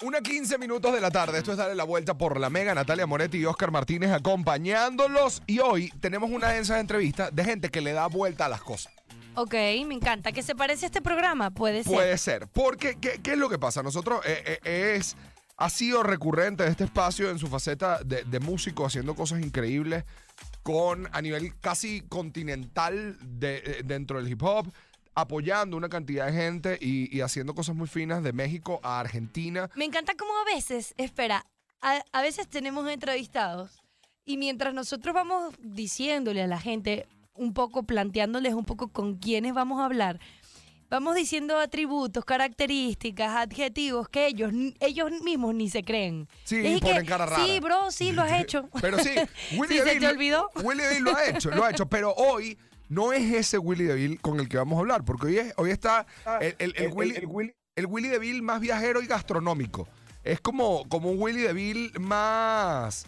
Una 15 minutos de la tarde. Esto es darle la vuelta por la mega. Natalia Moretti y Oscar Martínez acompañándolos. Y hoy tenemos una de esas entrevistas de gente que le da vuelta a las cosas. Ok, me encanta. ¿Qué se parece a este programa? Puede ser. Puede ser. Porque, ¿qué, qué es lo que pasa? Nosotros eh, eh, es. Ha sido recurrente este espacio en su faceta de, de músico haciendo cosas increíbles con a nivel casi continental de, eh, dentro del hip hop apoyando una cantidad de gente y, y haciendo cosas muy finas de México a Argentina. Me encanta cómo a veces, espera, a, a veces tenemos entrevistados y mientras nosotros vamos diciéndole a la gente, un poco planteándoles un poco con quiénes vamos a hablar, vamos diciendo atributos, características, adjetivos que ellos, ellos mismos ni se creen. Sí, Es ponen que, cara rara. Sí, bro, sí, lo has hecho. Pero sí, Willy Sí, ¿se te olvidó? Willy lo ha hecho, lo ha hecho. Pero hoy no es ese Willy DeVille con el que vamos a hablar, porque hoy, es- hoy está el, el- el Willy, el Willy DeVille más viajero y gastronómico. Es como, como un Willy DeVille más,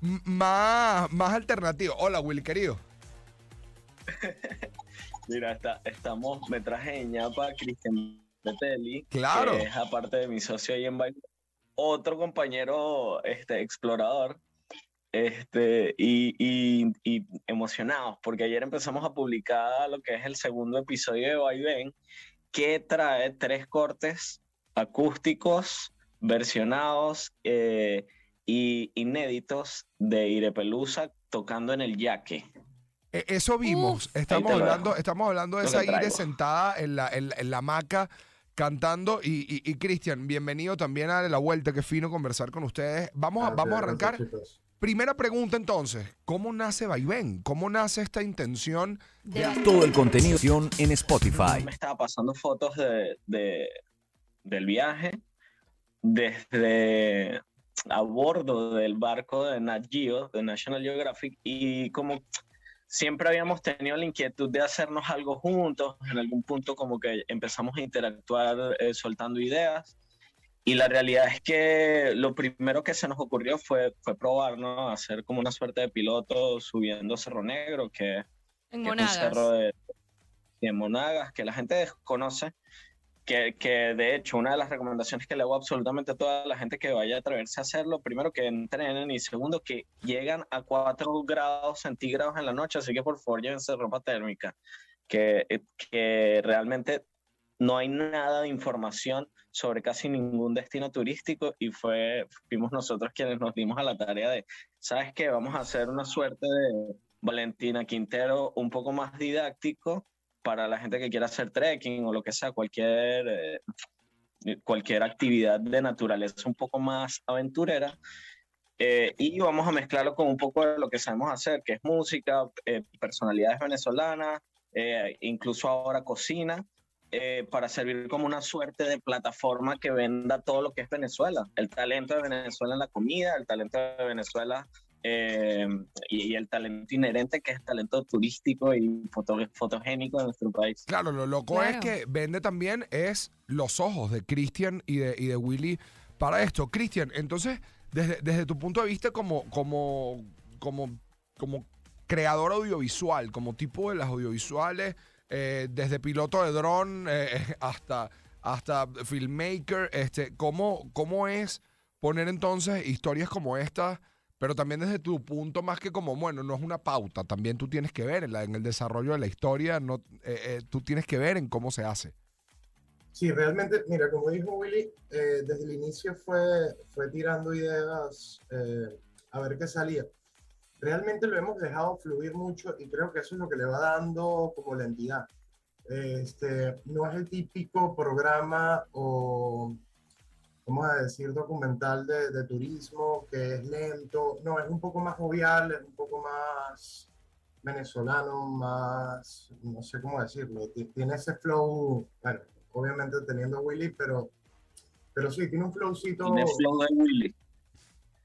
más, más alternativo. Hola, Willy, querido. Mira, está, estamos, me traje en ñapa Cristian Betelli, Claro. que es aparte de mi socio ahí en Baile, otro compañero este, explorador, este, y, y, y emocionados, porque ayer empezamos a publicar lo que es el segundo episodio de Vaivén, que trae tres cortes acústicos, versionados eh, y inéditos de Irepelusa tocando en el yaque. E- Eso vimos. Uf. estamos, hablando, estamos hablando de Lo esa Ire sentada en la, en, la- en la hamaca cantando. Y, y, y Cristian, bienvenido también a La Vuelta. Qué fino conversar con ustedes. Vamos a, vamos a arrancar. Primera pregunta entonces. ¿Cómo nace Vaivén? ¿Cómo nace esta intención? De- Todo el contenido en Spotify. me estaba pasando fotos de, de- del viaje desde a bordo del barco de Nat Geo, de National Geographic, y como siempre habíamos tenido la inquietud de hacernos algo juntos, en algún punto como que empezamos a interactuar eh, soltando ideas, y la realidad es que lo primero que se nos ocurrió fue, fue probar, ¿no? Hacer como una suerte de piloto subiendo Cerro Negro, que en que es un cerro de, de Monagas que la gente desconoce, que, que de hecho una de las recomendaciones que le hago absolutamente a toda la gente que vaya a atreverse a hacerlo, primero que entrenen y segundo que llegan a 4 grados centígrados en la noche, así que por favor llévense ropa térmica, que, que realmente no hay nada de información sobre casi ningún destino turístico y fue, fuimos nosotros quienes nos dimos a la tarea de, ¿sabes qué? Vamos a hacer una suerte de Valentina Quintero un poco más didáctico para la gente que quiera hacer trekking o lo que sea, cualquier, eh, cualquier actividad de naturaleza un poco más aventurera. Eh, y vamos a mezclarlo con un poco de lo que sabemos hacer, que es música, eh, personalidades venezolanas, incluso ahora cocina, eh, para servir como una suerte de plataforma que venda todo lo que es Venezuela, el talento de Venezuela en la comida, el talento de Venezuela eh, y, y el talento inherente que es talento turístico y foto- fotogénico de nuestro país. Claro, lo loco Claro. es que vende también es los ojos de Cristian y de, y de Willy para esto. Cristian, entonces, desde, desde tu punto de vista como, como, como, como creador audiovisual, como tipo de las audiovisuales, eh, desde piloto de dron eh, hasta, hasta filmmaker, este, ¿cómo, ¿cómo es poner entonces historias como estas? Pero también desde tu punto, más que como, bueno, no es una pauta, también tú tienes que ver en, la- en el desarrollo de la historia, no, eh, eh, tú tienes que ver en cómo se hace. Sí, realmente, mira, como dijo Willy, eh, desde el inicio fue, fue tirando ideas eh, a ver qué salía. Realmente lo hemos dejado fluir mucho y creo que eso es lo que le va dando como la entidad. Este, no es el típico programa o, vamos a decir, documental de, de turismo que es lento. No, es un poco más jovial, es un poco más venezolano, más, no sé cómo decirlo, ti- tiene ese flow, bueno, obviamente teniendo Willy, pero, pero sí, tiene un flowcito, Tiene flow de Willy.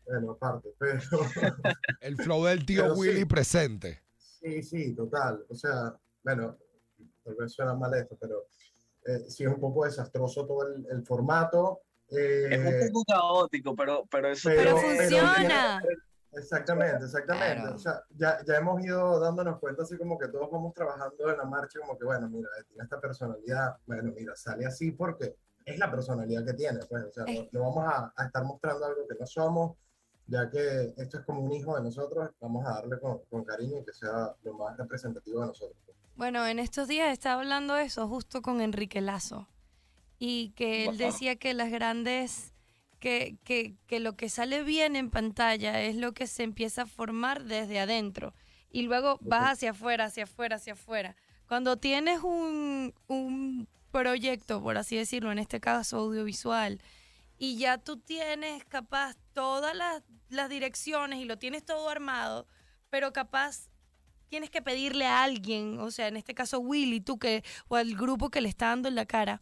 Bueno, aparte, pero El flow del tío Pero sí. Willy presente. sí, sí, total, o sea, bueno, tal vez suena mal esto, pero eh, sí es un poco desastroso todo el, el formato. eh, Es un poco caótico, pero, pero eso Pero pero funciona. Exactamente, exactamente. Claro. O sea, ya, ya hemos ido dándonos cuenta así como que todos vamos trabajando en la marcha, como que, bueno, mira, tiene esta personalidad, bueno, mira, sale así porque es la personalidad que tiene. Pues, o sea, no, no vamos a, a estar mostrando algo que no somos, ya que esto es como un hijo de nosotros, vamos a darle con, con cariño y que sea lo más representativo de nosotros. Bueno, en estos días estaba hablando eso justo con Enrique Lazo y que él decía que las grandes, que, que, que lo que sale bien en pantalla es lo que se empieza a formar desde adentro y luego vas hacia afuera, hacia afuera, hacia afuera. Cuando tienes un, un proyecto, por así decirlo, en este caso audiovisual, y ya tú tienes capaz todas las, las direcciones y lo tienes todo armado, pero capaz tienes que pedirle a alguien, o sea, en este caso Willy, tú que, o al grupo que le está dando en la cara,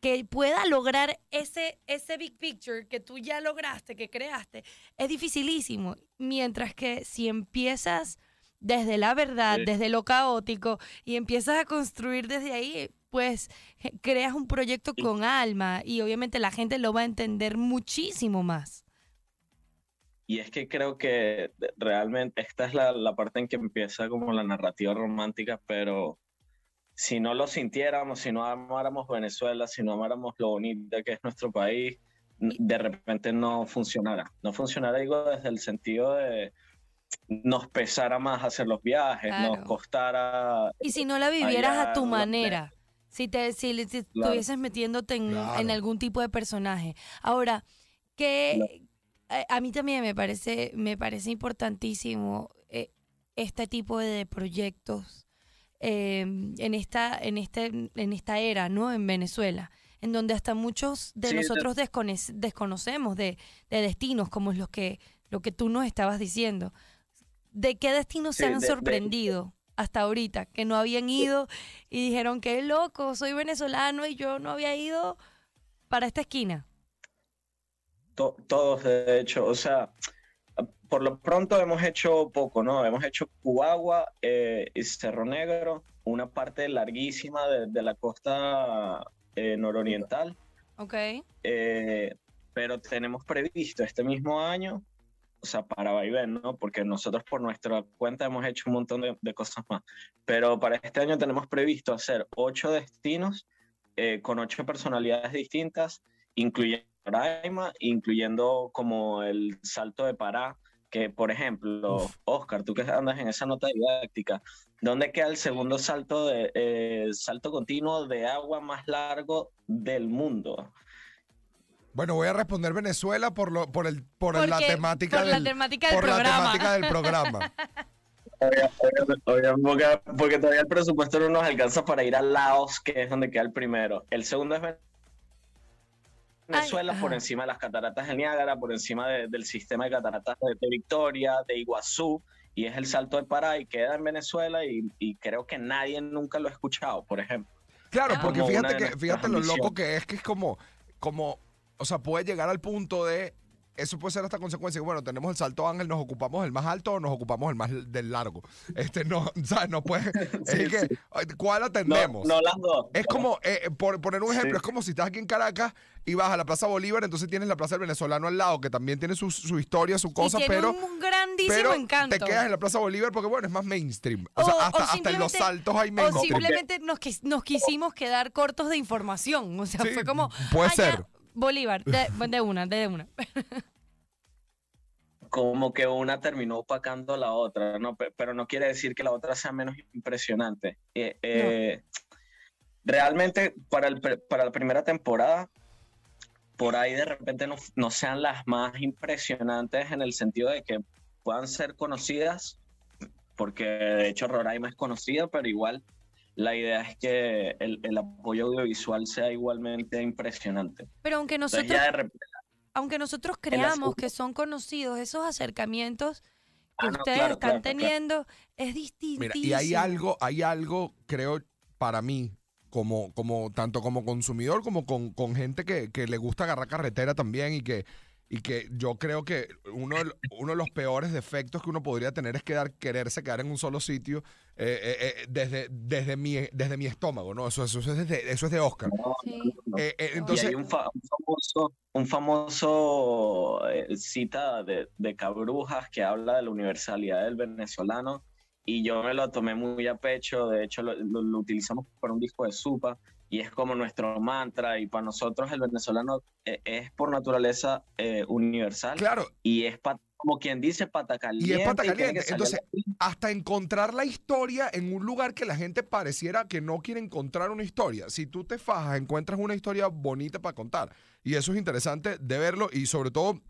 que pueda lograr ese, ese big picture que tú ya lograste, que creaste, es dificilísimo. Mientras que si empiezas desde la verdad, Sí. desde lo caótico, y empiezas a construir desde ahí, pues creas un proyecto Sí. con alma y obviamente la gente lo va a entender muchísimo más. Y es que creo que realmente esta es la, la parte en que empieza como la narrativa romántica, pero si no lo sintiéramos, si no amáramos Venezuela, si no amáramos lo bonita que es nuestro país, de repente no funcionara. No funcionara, digo, desde el sentido de nos pesara más hacer los viajes, nos costara... Y si no la vivieras a tu manera, si te si, si Claro. estuvieses metiéndote en, algún tipo de personaje. Ahora, que a, a mí también me parece, me parece importantísimo eh, este tipo de proyectos eh, en, esta, en, este, en esta era, ¿no? En Venezuela, en donde hasta muchos de Sí, nosotros desconoce- desconocemos de, de destinos como los que, lo que tú nos estabas diciendo. ¿De qué destinos se Sí, han de- de- sorprendido hasta ahorita? Que no habían ido y dijeron, qué loco, soy venezolano y yo no había ido para esta esquina. To- todos, de hecho, o sea, por lo pronto hemos hecho poco, ¿no? Hemos hecho Cubagua eh, y Cerro Negro, una parte larguísima de, de la costa eh, nororiental, ¿Ok? eh, pero tenemos previsto este mismo año, o sea, para Vaivén, ¿no? Porque nosotros por nuestra cuenta hemos hecho un montón de, de cosas más, pero para este año tenemos previsto hacer ocho destinos eh, con ocho personalidades distintas, incluyendo Roraima, incluyendo como el salto de Pará, que por ejemplo, Uf. Oscar, tú que andas en esa nota didáctica, ¿dónde queda el segundo salto de eh, salto continuo de agua más largo del mundo? Bueno, voy a responder Venezuela por, lo, por, el, por la temática por la del, temática del por la programa. temática del programa. Porque, porque todavía el presupuesto no nos alcanza para ir a Laos, que es donde queda el primero. El segundo es Venezuela, Ay, por encima de las cataratas del Niágara, por encima de- del sistema de cataratas de, de Victoria, de Iguazú, y es el Salto de Pará y queda en Venezuela y, y creo que nadie nunca lo ha escuchado, por ejemplo. Claro, Ah. porque Como fíjate de que fíjate lo loco que es que es como, como, o sea, puede llegar al punto de eso puede ser hasta consecuencia. Bueno, tenemos el salto ángel, nos ocupamos el más alto o nos ocupamos el más del largo. Este no, ¿sabes? No puede. Sí, es que, ¿cuál atendemos? no las dos. Es como, eh, eh, por poner un ejemplo, Sí. es como si estás aquí en Caracas y vas a la Plaza Bolívar, entonces tienes la Plaza del Venezolano al lado, que también tiene su, su historia, su cosa, y tiene pero, un grandísimo pero encanto. te quedas en la Plaza Bolívar porque, bueno, es más mainstream. O, sea, O- o hasta, hasta en los saltos hay O mainstream. simplemente nos, nos quisimos quedar cortos de información. O sea, fue como. puede "Ah, ya, ser. Bolívar, de, de una, de una. como que una terminó opacando a la otra, ¿no? Pe- Pero no quiere decir que la otra sea menos impresionante. Eh, eh, Realmente, para, el, para la primera temporada, por ahí de repente no, no sean las más impresionantes en el sentido de que puedan ser conocidas, porque de hecho Roraima es conocida, pero igual la idea es que el, el apoyo audiovisual sea igualmente impresionante. Pero aunque Entonces nosotros, de repente aunque nosotros creamos que son conocidos, esos acercamientos que Ah, no, ustedes claro, están claro, claro. teniendo es distinto. Mira, y hay algo, hay algo, creo, para mí, como, como, tanto como consumidor, como con, con gente que, que le gusta agarrar carretera también y que, y que yo creo que uno, uno de los peores defectos que uno podría tener es quedar, quererse quedar en un solo sitio eh, eh, eh, desde, desde, mi, desde mi estómago, ¿no? Eso, eso, es, de, eso es de Oscar. no, Sí. no. Eh, eh, Y entonces, hay un, fa- un famoso, un famoso eh, cita de, de Cabrujas que habla de la universalidad del venezolano y yo me lo tomé muy a pecho, de hecho lo, lo- lo utilizamos para un disco de Supa, y es como nuestro mantra y para nosotros el venezolano eh, es por naturaleza eh, universal Claro, y es pa- como quien dice pata caliente. y es pata caliente. Entonces, hasta encontrar la historia en un lugar que la gente pareciera que no quiere encontrar una historia. Si tú te fajas, encuentras una historia bonita para contar. Y eso es interesante de verlo y sobre todo,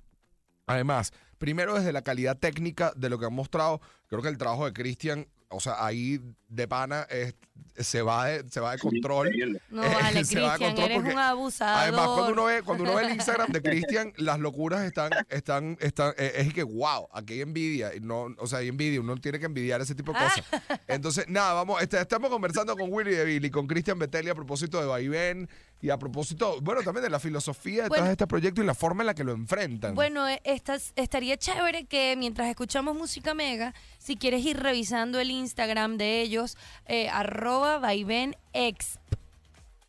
además, primero desde la calidad técnica de lo que han mostrado, creo que el trabajo de Cristian, o sea, ahí de pana es- se, va de, se va de control. No, vale, se va a Cristian, control eres porque un abusador. Además, cuando uno ve, cuando uno ve el Instagram de Cristian, las locuras están, están, están, eh, es que wow, aquí hay envidia, y no, o sea, hay envidia, uno tiene que envidiar ese tipo de cosas. Entonces, nada, vamos, este, estamos conversando con Willy de Billy, con Cristian Betelli a propósito de Vaivén y a propósito, bueno, también de la filosofía detrás Bueno. de este proyecto y la forma en la que lo enfrentan. Bueno, eh, estas- estaría chévere que mientras escuchamos música mega, si quieres ir revisando el Instagram de ellos, eh, arroba vaiven exp.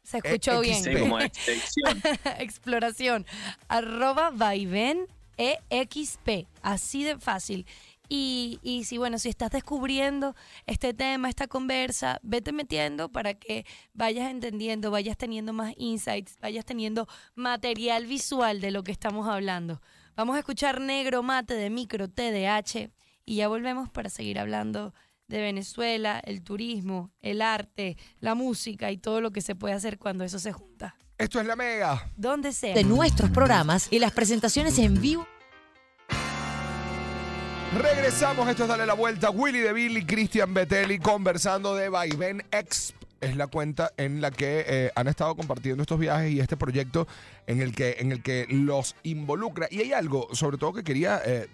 Se escuchó bien. Sí, como excepción. Exploración. Arroba vaiven exp. Así de fácil. Y, y si, bueno, si estás descubriendo este tema, esta conversa, vete metiendo para que vayas entendiendo, vayas teniendo más insights, vayas teniendo material visual de lo que estamos hablando. Vamos a escuchar Negro Mate de Micro TDH y ya volvemos para seguir hablando de Venezuela, el turismo, el arte, la música y todo lo que se puede hacer cuando eso se junta. Esto es la mega. Donde sea. de nuestros programas y las presentaciones en vivo. Regresamos, esto es Dale la Vuelta. Willy de Billy, Cristian Betelli conversando de Vaivén Exp. Es la cuenta en la que eh, han estado compartiendo estos viajes y este proyecto en el que, en el que los involucra. Y hay algo, sobre todo, que quería, eh,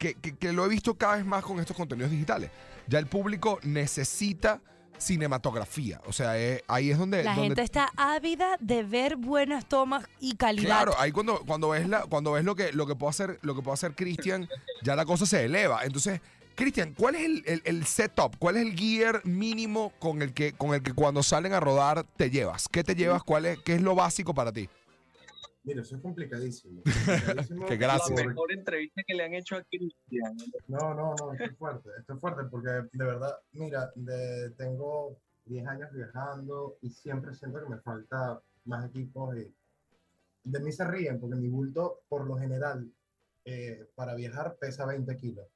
eh, que, lo he visto cada vez más con estos contenidos digitales. Ya el público necesita cinematografía. O sea, eh, ahí es donde... La donde gente está ávida de ver buenas tomas y calidad. Claro, ahí cuando, cuando ves la, cuando ves lo que, lo que puede hacer, lo que puede hacer Cristian, ya la cosa se eleva. Entonces, Cristian, ¿cuál es el, el- el setup? ¿Cuál es el gear mínimo con el que, con el que cuando salen a rodar te llevas? ¿Qué te llevas? ¿Cuál es, qué es lo básico para ti? Mira, eso es complicadísimo. complicadísimo Qué gracia. La mejor entrevista que le han hecho a Cristian. No, no, no, esto es fuerte, esto es fuerte porque de verdad, mira, de- tengo 10 años viajando y siempre siento que me falta más equipos y de mí se ríen porque mi bulto por lo general eh, para viajar pesa 20 kilos.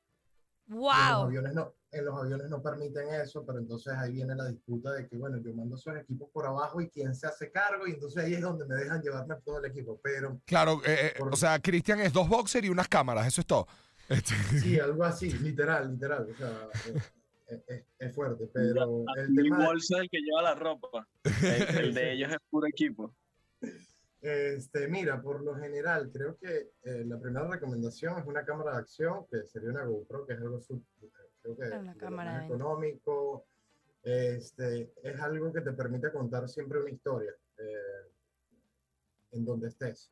Y En los, ¡Wow! aviones no, en los aviones no permiten eso, pero entonces ahí viene la disputa de que, bueno, yo mando esos equipos por abajo y quién se hace cargo y entonces ahí es donde me dejan llevarme todo el equipo, pero Claro, eh, eh, o sea, Cristian es dos boxers y unas cámaras, eso es todo. Este, sí, algo así, literal, literal, o sea, eh, eh, es, es fuerte, pero el tema... bolso es el que lleva la ropa. El, el de ellos es puro equipo. Este, mira, por lo general, creo que eh, la primera recomendación es una cámara de acción, que sería una GoPro, que es algo sub- creo que Una cámara económico. Este, es algo que te permite contar siempre una historia eh, en donde estés.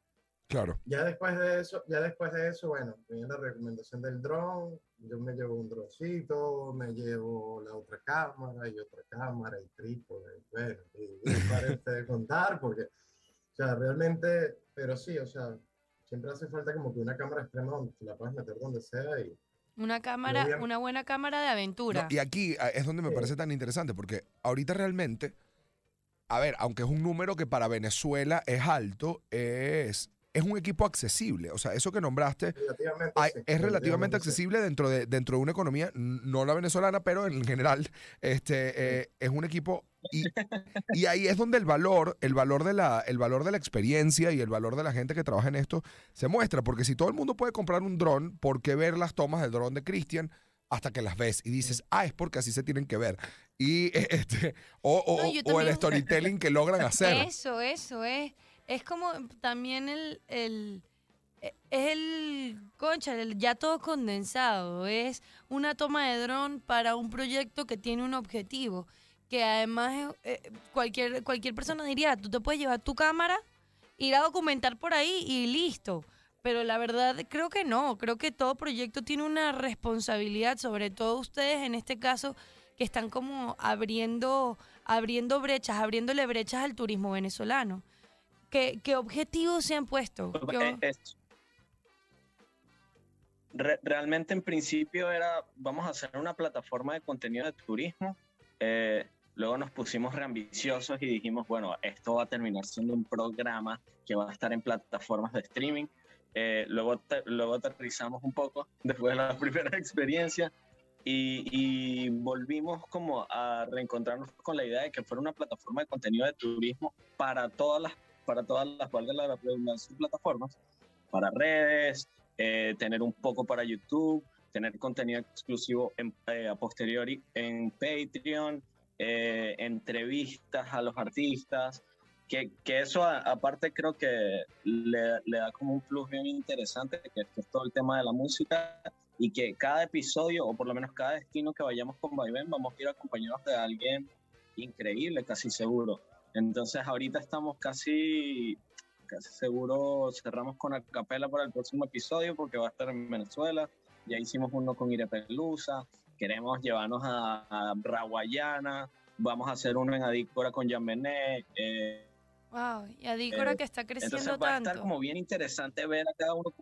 claro. Ya después de eso, ya después de eso, bueno, viene la recomendación del dron. Yo me llevo un droncito, me llevo la otra cámara y otra cámara y trípode. Bueno, y, y paren de contar porque, o sea, realmente, pero sí, o sea, siempre hace falta como que una cámara extrema donde te la puedas meter donde sea y Una cámara, una buena cámara de aventura. No, y aquí ah, es donde me Sí. parece tan interesante, porque ahorita realmente, a ver, aunque es un número que para Venezuela es alto, es, es un equipo accesible. O sea, eso que nombraste relativamente, hay- sí, es relativamente accesible dentro de, dentro de una economía, no la venezolana, pero en general, este, eh, es un equipo. Y, y ahí es donde el valor, el valor, de la, el valor de la experiencia y el valor de la gente que trabaja en esto se muestra. Porque si todo el mundo puede comprar un dron, ¿por qué ver las tomas del dron de Christian? hasta que las ves y dices, ah, es porque así se tienen que ver. Y este, o, o- No, o el storytelling que logran hacer. Eso, eso es. Es como también el, el e- es el concha, el ya todo condensado. Es una toma de dron para un proyecto que tiene un objetivo. Que además eh, eh, cualquier, cualquier persona diría, tú te puedes llevar tu cámara, ir a documentar por ahí y listo. Pero la verdad creo que no, creo que todo proyecto tiene una responsabilidad, sobre todo ustedes en este caso que están como abriendo, abriendo brechas, abriéndole brechas al turismo venezolano. ¿Qué, qué objetivos se han puesto? ¿Qué o- Eh, es- Re- realmente en principio era, vamos a hacer una plataforma de contenido de turismo. eh, Luego nos pusimos reambiciosos y dijimos, bueno, esto va a terminar siendo un programa que va a estar en plataformas de streaming. Eh, luego, te- luego aterrizamos un poco después de la primera experiencia y, y volvimos como a reencontrarnos con la idea de que fuera una plataforma de contenido de turismo para todas las, para todas las, la redundancia, plataformas, para redes, eh, tener un poco para YouTube, tener contenido exclusivo en, eh, a posteriori en Patreon, eh, entrevistas a los artistas, que, que eso a- aparte creo que le, le da como un plus bien interesante, que es, que es todo el tema de la música y que cada episodio, o por lo menos cada destino que vayamos con Vaivén, vamos a ir acompañados de alguien increíble, casi seguro. Entonces ahorita estamos casi, casi seguro, cerramos con Acapela para el próximo episodio porque va a estar en Venezuela. Ya hicimos uno con Irepelusa, queremos llevarnos a, a Raguayana, vamos a hacer uno en Adícora con Benet, eh, Wow, y Adícora Eh, que está creciendo entonces va a estar como bien interesante ver a cada uno.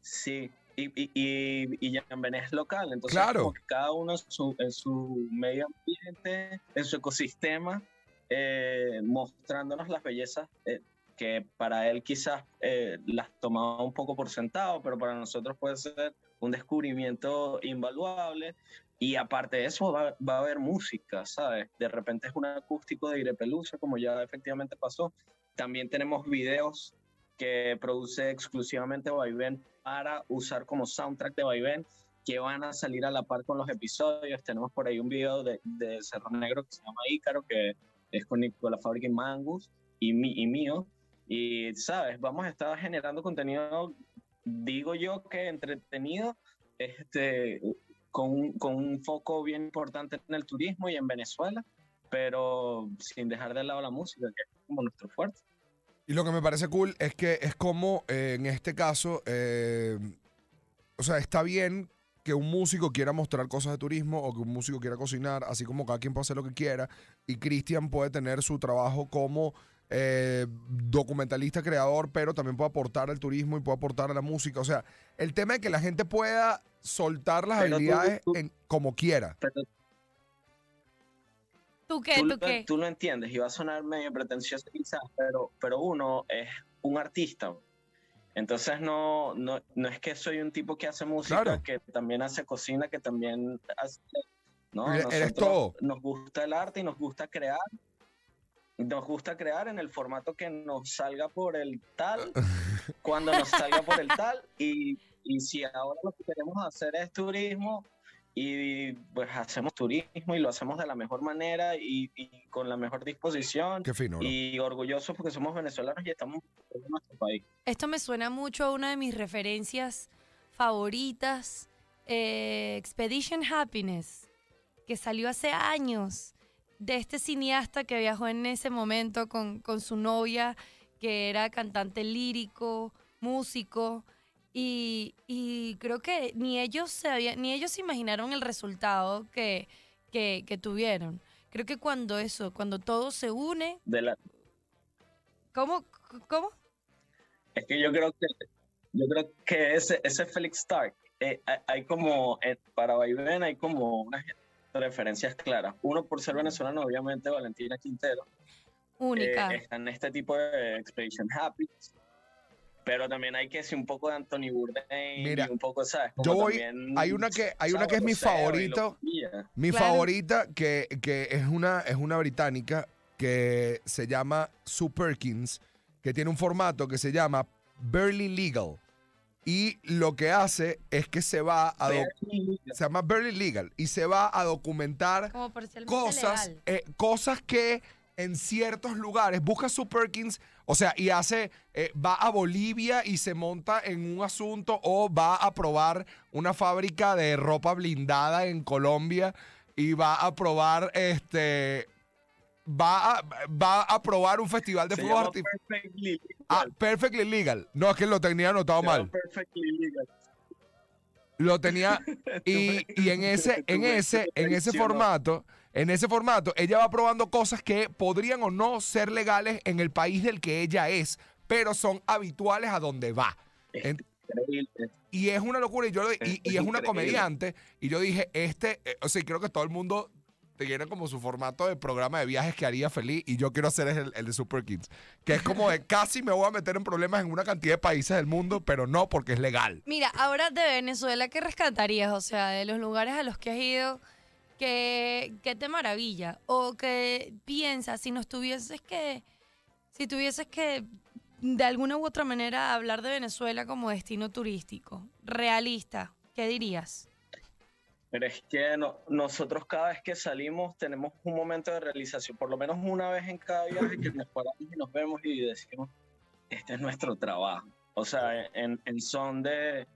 Sí, y, y, y, y es local, entonces Claro. como que cada uno en su, en su medio ambiente, en su ecosistema, eh, mostrándonos las bellezas eh, que para él quizás eh, las tomaba un poco por sentado, pero para nosotros puede ser un descubrimiento invaluable. Y aparte de eso, va, va a haber música, ¿sabes? De repente es un acústico de Irepelusa, como ya efectivamente pasó. También tenemos videos que produce exclusivamente Vaivén para usar como soundtrack de Vaivén, que van a salir a la par con los episodios. Tenemos por ahí un video de, de Cerro Negro que se llama Ícaro, que es con Nicola Fábrica y Mangus y, mi, y mío. Y, ¿sabes? Vamos a estar generando contenido, digo yo que entretenido, este, con, un- con un foco bien importante en el turismo y en Venezuela, pero sin dejar de lado la música, que es como nuestro fuerte. Y lo que me parece cool es que es como eh, en este caso, eh, o sea, está bien que un músico quiera mostrar cosas de turismo o que un músico quiera cocinar, así como cada quien puede hacer lo que quiera. Y Cristian puede tener su trabajo como eh, documentalista, creador, pero también puede aportar al turismo y puede aportar a la música. O sea, el tema de que la gente pueda soltar las Pero habilidades tú- en- como quiera. Pero ¿Tú qué? tú, ¿Tú qué? tú lo entiendes y va a sonar medio pretencioso quizás, pero, pero uno es un artista. Entonces no, no, no es que soy un tipo que hace música, Claro. que también hace cocina, que también hace... No, Eres- Nosotros todo. Nos gusta el arte y nos gusta crear. Nos gusta crear en el formato que nos salga por el tal, cuando nos salga por el tal. Y, y si ahora lo que queremos hacer es turismo, y pues hacemos turismo y lo hacemos de la mejor manera y, y con la mejor disposición Qué fino, bro. y orgullosos porque somos venezolanos y estamos en nuestro país. Esto me suena mucho a una de mis referencias favoritas, eh, Expedition Happiness, que salió hace años, de este cineasta que viajó en ese momento con, con su novia, que era cantante lírico, músico, y, y creo que ni ellos, se habían- ni ellos se imaginaron el resultado que, que, que tuvieron. Creo que cuando eso, cuando todo se une, De la, ¿cómo? ¿Cómo? es que yo creo que yo creo que ese, ese Felix Stark, eh, hay, como, eh, para Vaivén hay como unas referencias claras. Uno por ser venezolano, obviamente Valentina Quintero, Única. eh, está en este tipo de Expedition Happy. Pero también hay que decir un poco de Anthony Bourdain Mira, y un poco, ¿sabes? Como Yo voy, también hay una que, hay una que es mi favorito. Mi Claro. favorita, que, que es, una, es una británica que se llama Sue Perkins, que tiene un formato que se llama Barely Legal. Y lo que hace es que se va a... se llama Barely Legal. Y se va a documentar cosas, legal. eh, cosas que en ciertos lugares, busca Sue Perkins, o sea, y hace, eh, va a Bolivia y se monta en un asunto o va a probar una fábrica de ropa blindada en Colombia y va a probar, este, va a, va a probar un festival de fuegos llama artificiales. Perfectly Legal. Ah, perfectly legal. No, es que lo tenía anotado Se mal. Perfectly Legal. Lo tenía y, y en ese, en ese, en ese formato, en ese formato, ella va probando cosas que podrían o no ser legales en el país del que ella es, pero son habituales a donde va. Y es una locura. Y, yo, lo- y, Es- y es es una comediante. Y yo dije, este, eh, o sea, creo que todo el mundo tiene como su formato de programa de viajes que haría feliz y yo quiero hacer el, el de Super Kids. Que es como de casi me voy a meter en problemas en una cantidad de países del mundo, pero no porque es legal. Mira, ahora de Venezuela, ¿qué rescatarías? O sea, de los lugares a los que has ido, ¿qué, qué te maravilla? O que piensas, si nos tuvieses que, si tuvieses que de alguna u otra manera hablar de Venezuela como destino turístico, realista, ¿qué dirías? Pero es que no- nosotros cada vez que salimos tenemos un momento de realización, por lo menos una vez en cada viaje que nos paramos y nos vemos y decimos, este es nuestro trabajo. O sea, en, en son de,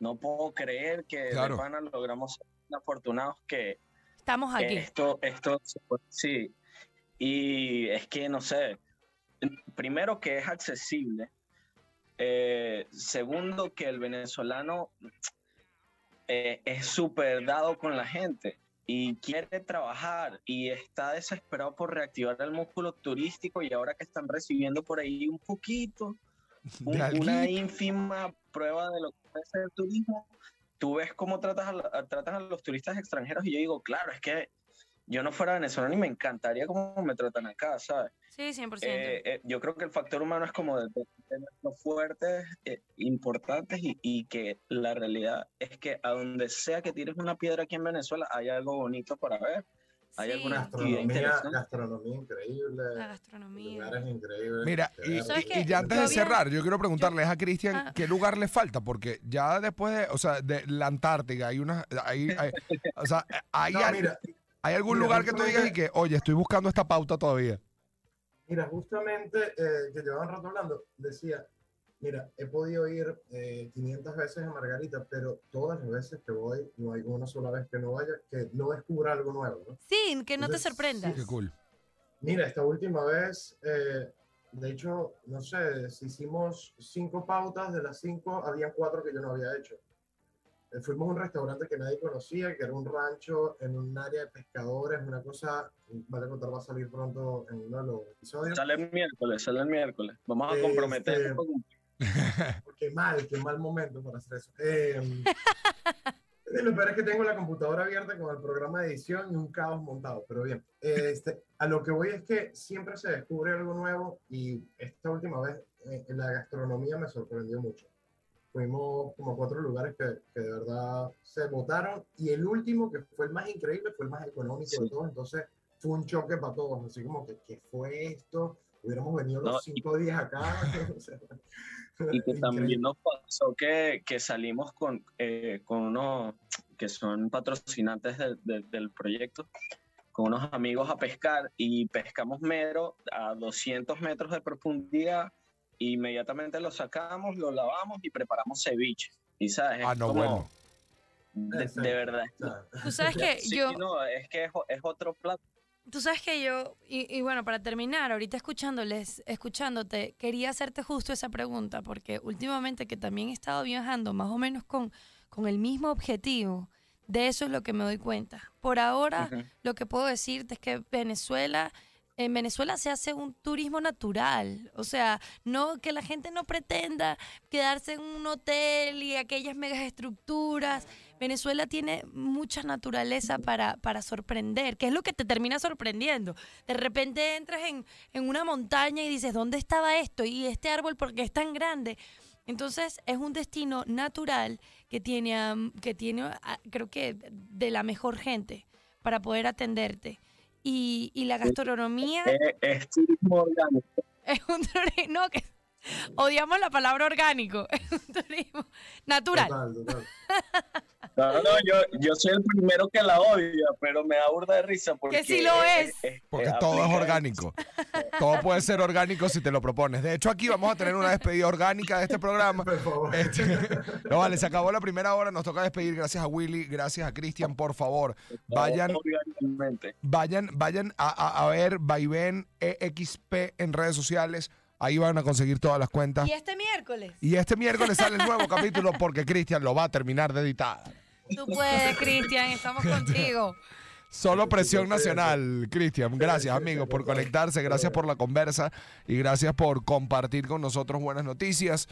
no puedo creer que Claro. de pana logramos ser tan afortunados que Estamos aquí. esto, esto, sí. Y es que, no sé, primero que es accesible, eh, segundo que el venezolano eh, es súper dado con la gente y quiere trabajar y está desesperado por reactivar el músculo turístico y ahora que están recibiendo por ahí un poquito, un- una ínfima prueba de lo que ser el turismo, tú ves cómo tratas a, la- tratas a los turistas extranjeros y yo digo, claro, es que yo no fuera venezolano y me encantaría cómo me tratan acá, ¿sabes? Sí, 100%. Eh, eh, yo creo que el factor humano es como de, tenerlos fuertes, eh, importantes y, y que la realidad es que a donde sea que tires una piedra aquí en Venezuela hay algo bonito para ver. Hay Sí. alguna actividad Gastronomía, increíble. La gastronomía. Lugares increíbles. Mira, y, ver. ¿Sabes y- qué? y ya antes Yo de había- cerrar, yo quiero preguntarles a Cristian Ah. qué lugar le falta, porque ya después de, o sea, de la Antártica hay una, hay, hay- o sea, hay, No, al- mira, hay algún mira, lugar que tú digas y que, oye, estoy buscando esta pauta todavía. Mira, justamente eh, que llevaban rato hablando, decía, mira, he podido ir eh, 500 veces a Margarita, pero todas las veces que voy, no hay una sola vez que no vaya, que no descubra algo nuevo, ¿no? Sí, que no te Entonces, sorprendas. Qué cool. Mira, esta última vez, eh, de hecho, no sé, si hicimos cinco pautas, de las cinco, había cuatro que yo no había hecho. Eh, fuimos a un restaurante que nadie conocía, que era un rancho en un área de pescadores, una cosa, vale contar, va a salir pronto en uno de los episodios. Sale el miércoles, sale el miércoles. Vamos a Este- comprometer. Qué mal, qué mal momento para hacer eso. Eh, lo peor es que tengo la computadora abierta con el programa de edición y un caos montado, pero bien. Este, a lo que voy es que siempre se descubre algo nuevo y esta última vez eh, en la gastronomía me sorprendió mucho. Fuimos como a cuatro lugares que, que de verdad se votaron y el último, que fue el más increíble, fue el más económico Sí. de todos, entonces fue un choque para todos, así como que, ¿qué fue esto? Hubiéramos venido los No, y- cinco días acá. o sea, Y que también nos pasó que, que salimos con, eh, con unos que son patrocinantes del, del- del proyecto, con unos amigos a pescar y pescamos mero a 200 metros de profundidad. e Inmediatamente lo sacamos, lo lavamos y preparamos ceviche. Y sabes, es Ah, no, como- bueno. de, de verdad. Tú sabes que Sí, yo, no, es que es, es otro plato. Tú sabes que yo, y, y bueno, para terminar, ahorita escuchándoles, escuchándote, quería hacerte justo esa pregunta, porque últimamente que también he estado viajando más o menos con, con el mismo objetivo, de eso es lo que me doy cuenta. Por ahora, lo que puedo decirte es que Venezuela, en Venezuela se hace un turismo natural, o sea, no que la gente no pretenda quedarse en un hotel y aquellas megas estructuras. Venezuela tiene mucha naturaleza para, para sorprender, que es lo que te termina sorprendiendo. De repente entras en, en una montaña y dices, ¿dónde estaba esto? Y este árbol, ¿por qué es tan grande? Entonces es un destino natural que tiene, que tiene ah, creo que, de la mejor gente para poder atenderte. Y, y la gastronomía Es, es turismo orgánico. es un turismo, no, que odiamos la palabra orgánico, es un turismo natural. Total, total. No, no, yo, yo soy el primero que la odia, pero me da burda de risa porque... sí lo es. Porque eh, todo es orgánico. Todo puede ser orgánico si te lo propones. De hecho, aquí vamos a tener una despedida orgánica de este programa. Por favor. Este, no, vale, se acabó la primera hora, nos toca despedir. Gracias a Willy, gracias a Cristian, por favor. Vayan, Orgánicamente. vayan, vayan a, a- a ver Vaivén EXP en redes sociales. Ahí van a conseguir todas las cuentas. Y este miércoles, Y este miércoles sale el nuevo capítulo porque Cristian lo va a terminar de editar. tú puedes, Cristian, estamos contigo. Solo presión nacional, Cristian. Gracias, amigos, por conectarse. Gracias por la conversa y gracias por compartir con nosotros buenas noticias.